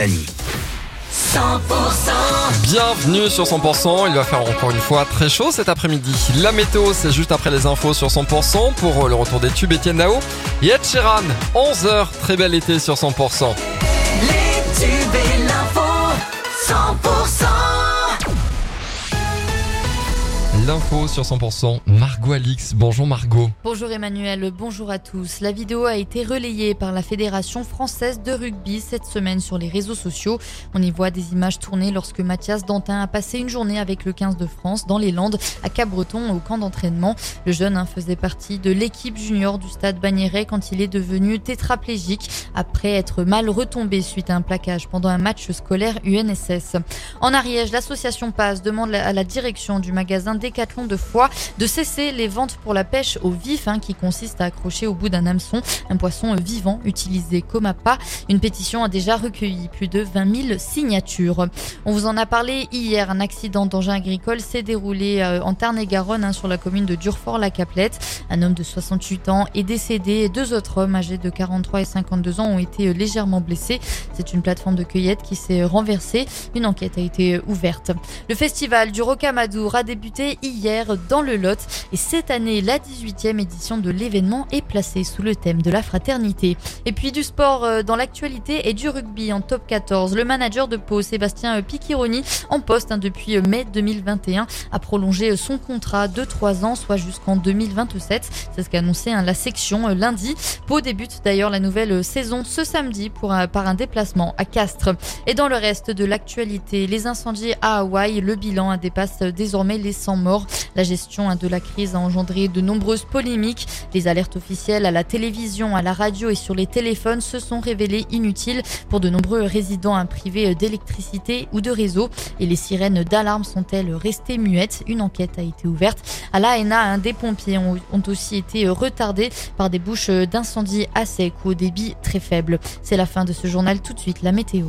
Annie. 100% Bienvenue sur 100%, il va faire encore une fois très chaud cet après-midi. La météo, c'est juste après les infos sur 100% pour le retour des tubes Etienne Nao. Et Ed Sheeran, 11h, très bel été sur 100%. Les tubes et l'info 100% L'info sur 100%, Margot Alix. Bonjour Margot. Bonjour Emmanuel, bonjour à tous. La vidéo a été relayée par la Fédération française de rugby cette semaine sur les réseaux sociaux. On y voit des images tournées lorsque Mathias Dantin a passé une journée avec le 15 de France dans les Landes à Cabreton au camp d'entraînement. Le jeune hein, faisait partie de l'équipe junior du stade Bagnéret quand il est devenu tétraplégique après être mal retombé suite à un plaquage pendant un match scolaire UNSS. En Ariège, l'association PASS demande à la direction du magasin De Foix de cesser les ventes pour la pêche au vif hein, qui consiste à accrocher au bout d'un hameçon un poisson vivant utilisé comme appât. Une pétition a déjà recueilli plus de 20 000 signatures. On vous en a parlé hier. Un accident d'engin agricole s'est déroulé euh, en Tarn-et-Garonne hein, sur la commune de Durfort-la-Caplette. Un homme de 68 ans est décédé et deux autres hommes âgés de 43 et 52 ans ont été euh, légèrement blessés. C'est une plateforme de cueillette qui s'est renversée. Une enquête a été ouverte. Le festival du Rocamadour a débuté dans le Lot et cette année, la 18e édition de l'événement est placée sous le thème de la fraternité. Et puis du sport euh, dans l'actualité et du rugby en top 14. Le manager de Pau, Sébastien Picchironi, en poste hein, depuis euh, mai 2021, a prolongé son contrat de 3 ans, soit jusqu'en 2027. C'est ce qu'a annoncé hein, la section euh, lundi. Pau débute d'ailleurs la nouvelle saison ce samedi par un déplacement à Castres. Et dans le reste de l'actualité, les incendies à Hawaï, le bilan hein, dépasse désormais les 100 morts. La gestion de la crise a engendré de nombreuses polémiques. Les alertes officielles à la télévision, à la radio et sur les téléphones se sont révélées inutiles pour de nombreux résidents privés d'électricité ou de réseau. Et les sirènes d'alarme sont-elles restées muettes? Une enquête a été ouverte. À l'ANA, des pompiers ont, ont aussi été retardés par des bouches d'incendie à sec ou au débit très faible. C'est la fin de ce journal. Tout de suite, la météo.